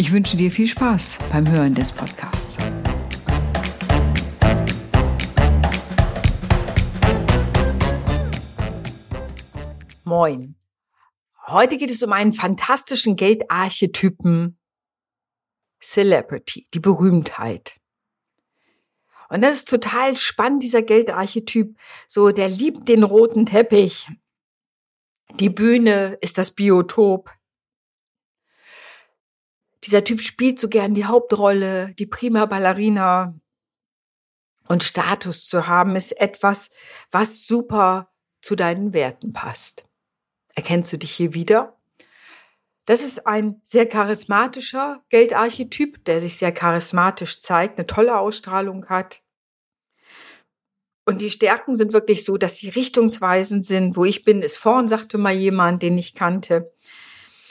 Ich wünsche dir viel Spaß beim Hören des Podcasts. Moin. Heute geht es um einen fantastischen Geldarchetypen Celebrity, die Berühmtheit. Und das ist total spannend, dieser Geldarchetyp. So, der liebt den roten Teppich. Die Bühne ist das Biotop. Dieser Typ spielt so gern die Hauptrolle, die prima Ballerina. Und Status zu haben ist etwas, was super zu deinen Werten passt. Erkennst du dich hier wieder? Das ist ein sehr charismatischer Geldarchetyp, der sich sehr charismatisch zeigt, eine tolle Ausstrahlung hat. Und die Stärken sind wirklich so, dass sie richtungsweisend sind. Wo ich bin, ist vorn, sagte mal jemand, den ich kannte.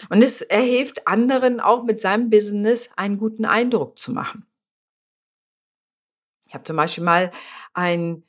Und es er hilft anderen auch mit seinem Business einen guten Eindruck zu machen. Ich habe zum Beispiel mal ein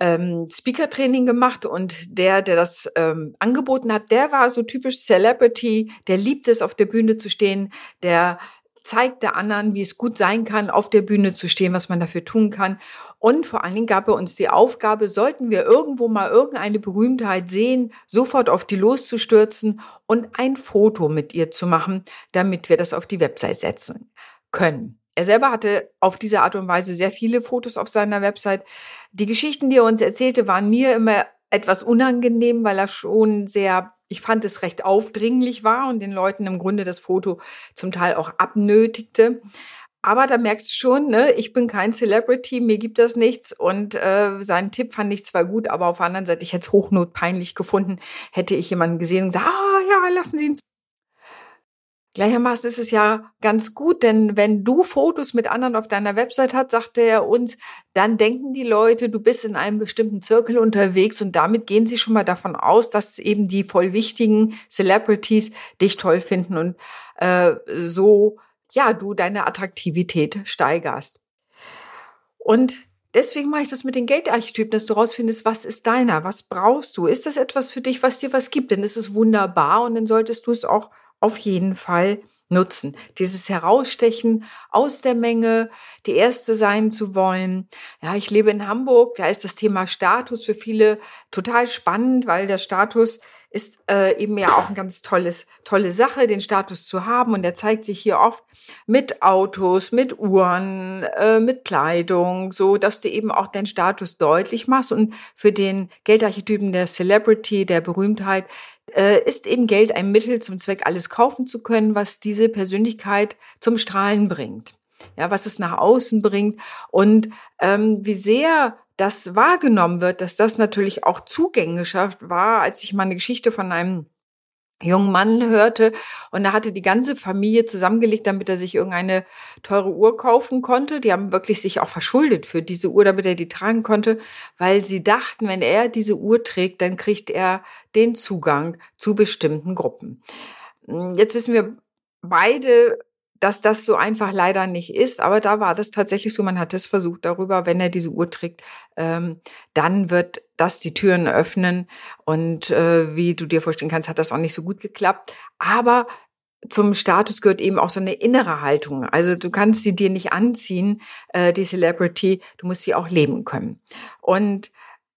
ähm, Speaker-Training gemacht und der, der das ähm, angeboten hat, der war so typisch Celebrity, der liebt es, auf der Bühne zu stehen, der zeigt der anderen, wie es gut sein kann, auf der Bühne zu stehen, was man dafür tun kann. Und vor allen Dingen gab er uns die Aufgabe, sollten wir irgendwo mal irgendeine Berühmtheit sehen, sofort auf die loszustürzen und ein Foto mit ihr zu machen, damit wir das auf die Website setzen können. Er selber hatte auf diese Art und Weise sehr viele Fotos auf seiner Website. Die Geschichten, die er uns erzählte, waren mir immer etwas unangenehm, weil er schon sehr ich fand es recht aufdringlich war und den Leuten im Grunde das Foto zum Teil auch abnötigte. Aber da merkst du schon, ne, ich bin kein Celebrity, mir gibt das nichts. Und äh, seinen Tipp fand ich zwar gut, aber auf der anderen Seite, ich hätte es hochnotpeinlich gefunden, hätte ich jemanden gesehen und gesagt, ah ja, lassen Sie ihn Gleichermaßen ist es ja ganz gut, denn wenn du Fotos mit anderen auf deiner Website hast, sagte er uns, dann denken die Leute, du bist in einem bestimmten Zirkel unterwegs und damit gehen sie schon mal davon aus, dass eben die voll wichtigen Celebrities dich toll finden und äh, so, ja, du deine Attraktivität steigerst. Und Deswegen mache ich das mit den Geldarchetypen, dass du rausfindest, was ist deiner, was brauchst du? Ist das etwas für dich, was dir was gibt? Dann ist es wunderbar und dann solltest du es auch auf jeden Fall nutzen. Dieses Herausstechen aus der Menge, die Erste sein zu wollen. Ja, ich lebe in Hamburg, da ist das Thema Status für viele total spannend, weil der Status ist äh, eben ja auch ein ganz tolles, tolle Sache, den Status zu haben. Und der zeigt sich hier oft mit Autos, mit Uhren, äh, mit Kleidung, so dass du eben auch deinen Status deutlich machst. Und für den Geldarchetypen der Celebrity, der Berühmtheit, äh, ist eben Geld ein Mittel zum Zweck, alles kaufen zu können, was diese Persönlichkeit zum Strahlen bringt. Ja, was es nach außen bringt und ähm, wie sehr das wahrgenommen wird, dass das natürlich auch zugänglicher war, als ich mal eine Geschichte von einem jungen Mann hörte und er hatte die ganze Familie zusammengelegt, damit er sich irgendeine teure Uhr kaufen konnte. Die haben wirklich sich auch verschuldet für diese Uhr, damit er die tragen konnte, weil sie dachten, wenn er diese Uhr trägt, dann kriegt er den Zugang zu bestimmten Gruppen. Jetzt wissen wir beide, dass das so einfach leider nicht ist, aber da war das tatsächlich so, man hat es versucht darüber, wenn er diese Uhr trägt, ähm, dann wird das die Türen öffnen und äh, wie du dir vorstellen kannst, hat das auch nicht so gut geklappt, aber zum Status gehört eben auch so eine innere Haltung. Also du kannst sie dir nicht anziehen, äh, die Celebrity, du musst sie auch leben können. Und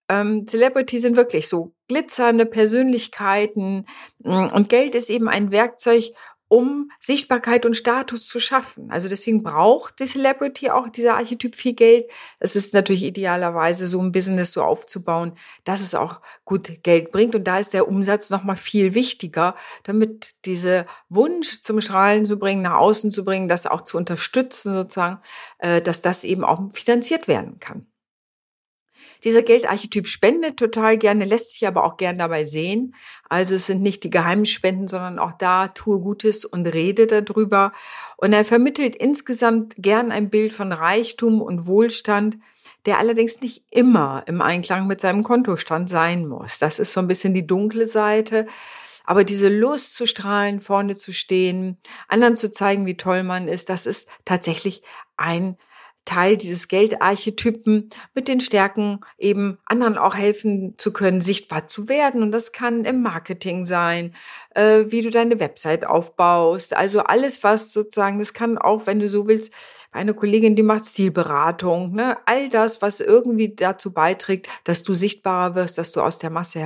ähm, Celebrity sind wirklich so glitzernde Persönlichkeiten und Geld ist eben ein Werkzeug, um Sichtbarkeit und Status zu schaffen. Also deswegen braucht die Celebrity auch dieser Archetyp viel Geld. Es ist natürlich idealerweise so ein Business so aufzubauen, dass es auch gut Geld bringt. Und da ist der Umsatz nochmal viel wichtiger, damit diese Wunsch zum Strahlen zu bringen, nach außen zu bringen, das auch zu unterstützen sozusagen, äh, dass das eben auch finanziert werden kann. Dieser Geldarchetyp spendet total gerne, lässt sich aber auch gern dabei sehen. Also es sind nicht die geheimen Spenden, sondern auch da tue Gutes und rede darüber. Und er vermittelt insgesamt gern ein Bild von Reichtum und Wohlstand, der allerdings nicht immer im Einklang mit seinem Kontostand sein muss. Das ist so ein bisschen die dunkle Seite. Aber diese Lust zu strahlen, vorne zu stehen, anderen zu zeigen, wie toll man ist, das ist tatsächlich ein Teil dieses Geldarchetypen mit den Stärken eben anderen auch helfen zu können, sichtbar zu werden. Und das kann im Marketing sein, äh, wie du deine Website aufbaust. Also alles, was sozusagen, das kann auch, wenn du so willst, eine Kollegin, die macht Stilberatung, ne? all das, was irgendwie dazu beiträgt, dass du sichtbarer wirst, dass du aus der Masse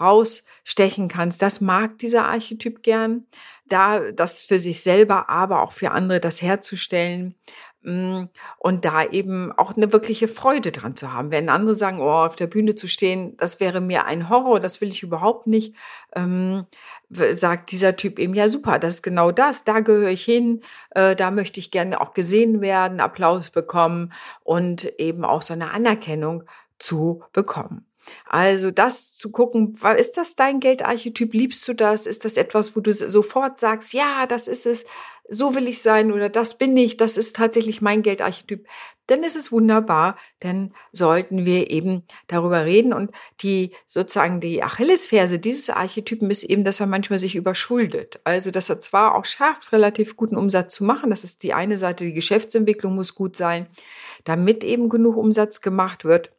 herausstechen kannst. Das mag dieser Archetyp gern, da das für sich selber, aber auch für andere das herzustellen. Mm, und da eben auch eine wirkliche Freude dran zu haben. Wenn andere sagen, oh, auf der Bühne zu stehen, das wäre mir ein Horror, das will ich überhaupt nicht, ähm, sagt dieser Typ eben, ja super, das ist genau das, da gehöre ich hin, äh, da möchte ich gerne auch gesehen werden, Applaus bekommen und eben auch so eine Anerkennung zu bekommen. Also das zu gucken, ist das dein Geldarchetyp? Liebst du das? Ist das etwas, wo du sofort sagst, ja, das ist es, so will ich sein oder das bin ich, das ist tatsächlich mein Geldarchetyp? Dann ist es wunderbar, dann sollten wir eben darüber reden und die sozusagen die Achillesferse dieses Archetypen ist eben, dass er manchmal sich überschuldet. Also, dass er zwar auch schafft, relativ guten Umsatz zu machen, das ist die eine Seite, die Geschäftsentwicklung muss gut sein, damit eben genug Umsatz gemacht wird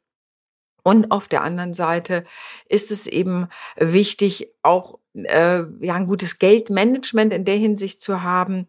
und auf der anderen Seite ist es eben wichtig, auch äh, ja, ein gutes Geldmanagement in der Hinsicht zu haben,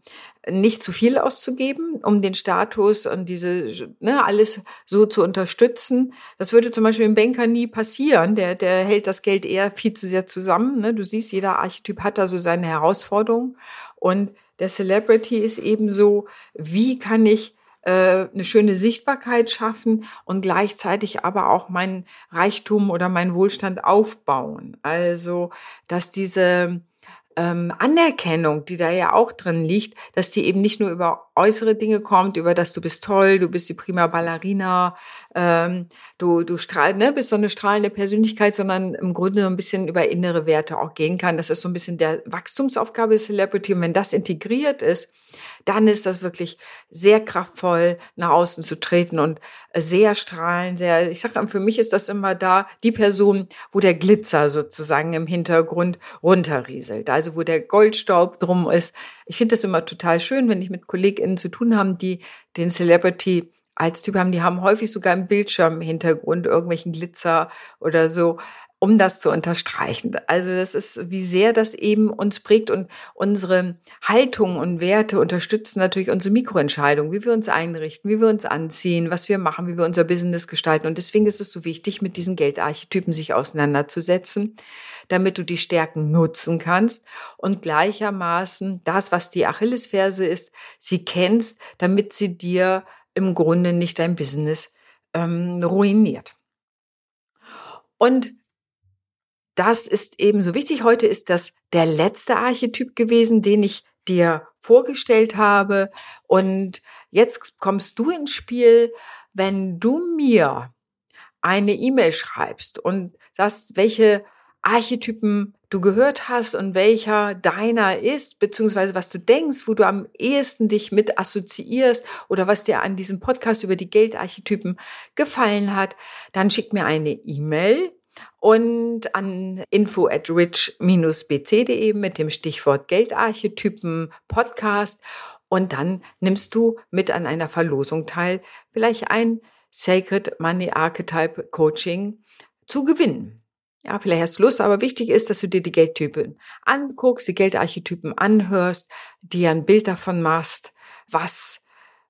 nicht zu viel auszugeben, um den Status und diese, ne, alles so zu unterstützen. Das würde zum Beispiel im Banker nie passieren. Der, der hält das Geld eher viel zu sehr zusammen. Ne? Du siehst, jeder Archetyp hat da so seine Herausforderungen. Und der Celebrity ist eben so, wie kann ich eine schöne Sichtbarkeit schaffen und gleichzeitig aber auch meinen Reichtum oder meinen Wohlstand aufbauen. Also, dass diese ähm, Anerkennung, die da ja auch drin liegt, dass die eben nicht nur über äußere Dinge kommt, über das du bist toll, du bist die prima Ballerina, ähm, du, du strahl, ne, bist so eine strahlende Persönlichkeit, sondern im Grunde so ein bisschen über innere Werte auch gehen kann. Das ist so ein bisschen der Wachstumsaufgabe Celebrity. Und wenn das integriert ist, dann ist das wirklich sehr kraftvoll, nach außen zu treten und sehr strahlen, sehr, ich sage, für mich ist das immer da die Person, wo der Glitzer sozusagen im Hintergrund runterrieselt. Also wo der Goldstaub drum ist. Ich finde das immer total schön, wenn ich mit KollegInnen zu tun habe, die den Celebrity als Typ haben, die haben häufig sogar im Bildschirm im Hintergrund irgendwelchen Glitzer oder so um das zu unterstreichen. Also das ist, wie sehr das eben uns prägt und unsere Haltung und Werte unterstützen natürlich unsere Mikroentscheidungen, wie wir uns einrichten, wie wir uns anziehen, was wir machen, wie wir unser Business gestalten. Und deswegen ist es so wichtig, mit diesen Geldarchetypen sich auseinanderzusetzen, damit du die Stärken nutzen kannst und gleichermaßen das, was die Achillesferse ist, sie kennst, damit sie dir im Grunde nicht dein Business ähm, ruiniert. Und das ist ebenso wichtig. Heute ist das der letzte Archetyp gewesen, den ich dir vorgestellt habe. Und jetzt kommst du ins Spiel, wenn du mir eine E-Mail schreibst und sagst, welche Archetypen du gehört hast und welcher deiner ist, beziehungsweise was du denkst, wo du am ehesten dich mit assoziierst oder was dir an diesem Podcast über die Geldarchetypen gefallen hat, dann schick mir eine E-Mail und an info at rich-bc.de mit dem Stichwort Geldarchetypen Podcast. Und dann nimmst du mit an einer Verlosung teil, vielleicht ein Sacred Money Archetype Coaching zu gewinnen. Ja, vielleicht hast du Lust, aber wichtig ist, dass du dir die Geldtypen anguckst, die Geldarchetypen anhörst, dir ein Bild davon machst, was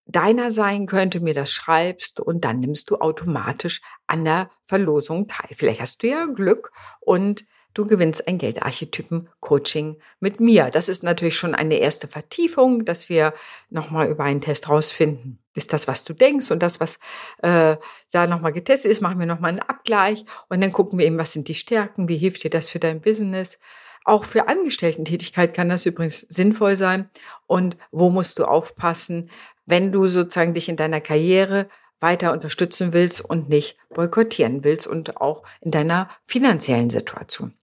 deiner sein könnte, mir das schreibst und dann nimmst du automatisch an der Verlosung teil. Vielleicht hast du ja Glück und du gewinnst ein Geldarchetypen-Coaching mit mir. Das ist natürlich schon eine erste Vertiefung, dass wir nochmal über einen Test rausfinden. Ist das, was du denkst und das, was äh, da nochmal getestet ist, machen wir nochmal einen Abgleich und dann gucken wir eben, was sind die Stärken, wie hilft dir das für dein Business. Auch für Angestellten-Tätigkeit kann das übrigens sinnvoll sein. Und wo musst du aufpassen, wenn du sozusagen dich in deiner Karriere weiter unterstützen willst und nicht boykottieren willst und auch in deiner finanziellen Situation.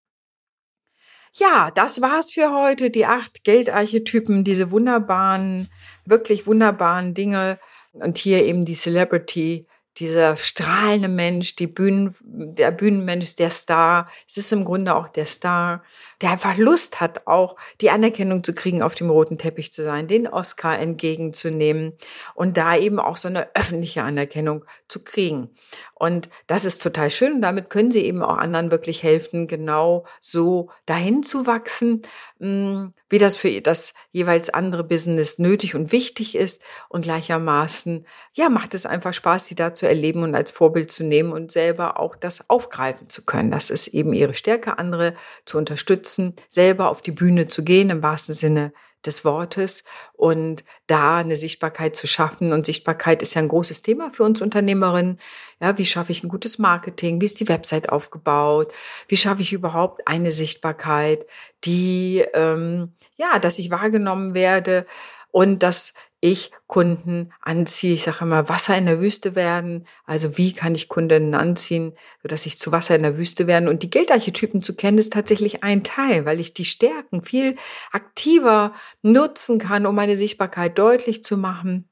Ja, das war's für heute. Die acht Geldarchetypen, diese wunderbaren, wirklich wunderbaren Dinge. Und hier eben die Celebrity dieser strahlende Mensch, die Bühnen, der Bühnenmensch, der Star. Es ist im Grunde auch der Star, der einfach Lust hat, auch die Anerkennung zu kriegen, auf dem roten Teppich zu sein, den Oscar entgegenzunehmen und da eben auch so eine öffentliche Anerkennung zu kriegen. Und das ist total schön und damit können sie eben auch anderen wirklich helfen, genau so dahin zu wachsen, hm, wie das für das jeweils andere Business nötig und wichtig ist und gleichermaßen, ja, macht es einfach Spaß, sie da zu erleben und als Vorbild zu nehmen und selber auch das aufgreifen zu können. Das ist eben ihre Stärke, andere zu unterstützen, selber auf die Bühne zu gehen, im wahrsten Sinne des Wortes und da eine Sichtbarkeit zu schaffen. Und Sichtbarkeit ist ja ein großes Thema für uns Unternehmerinnen. Ja, wie schaffe ich ein gutes Marketing? Wie ist die Website aufgebaut? Wie schaffe ich überhaupt eine Sichtbarkeit, die, ähm, ja, dass ich wahrgenommen werde und dass ich Kunden anziehe. Ich sage immer, Wasser in der Wüste werden. Also wie kann ich Kunden anziehen, sodass ich zu Wasser in der Wüste werden? Und die Geldarchetypen zu kennen, ist tatsächlich ein Teil, weil ich die Stärken viel aktiver nutzen kann, um meine Sichtbarkeit deutlich zu machen.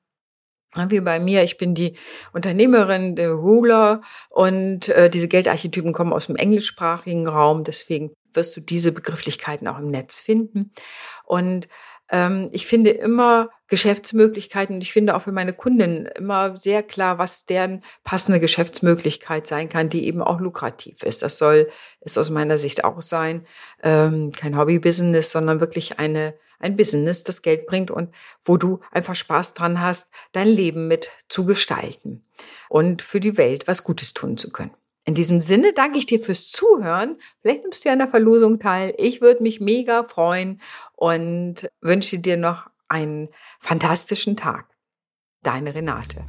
Wie bei mir, ich bin die Unternehmerin, der Ruler und äh, diese Geldarchetypen kommen aus dem englischsprachigen Raum, deswegen wirst du diese Begrifflichkeiten auch im Netz finden. Und ähm, ich finde immer Geschäftsmöglichkeiten und ich finde auch für meine Kunden immer sehr klar, was deren passende Geschäftsmöglichkeit sein kann, die eben auch lukrativ ist. Das soll es aus meiner Sicht auch sein. Ähm, kein Hobby-Business, sondern wirklich eine, ein Business, das Geld bringt und wo du einfach Spaß dran hast, dein Leben mit zu gestalten und für die Welt was Gutes tun zu können. In diesem Sinne danke ich dir fürs Zuhören. Vielleicht nimmst du ja an der Verlosung teil. Ich würde mich mega freuen und wünsche dir noch einen fantastischen Tag. Deine Renate.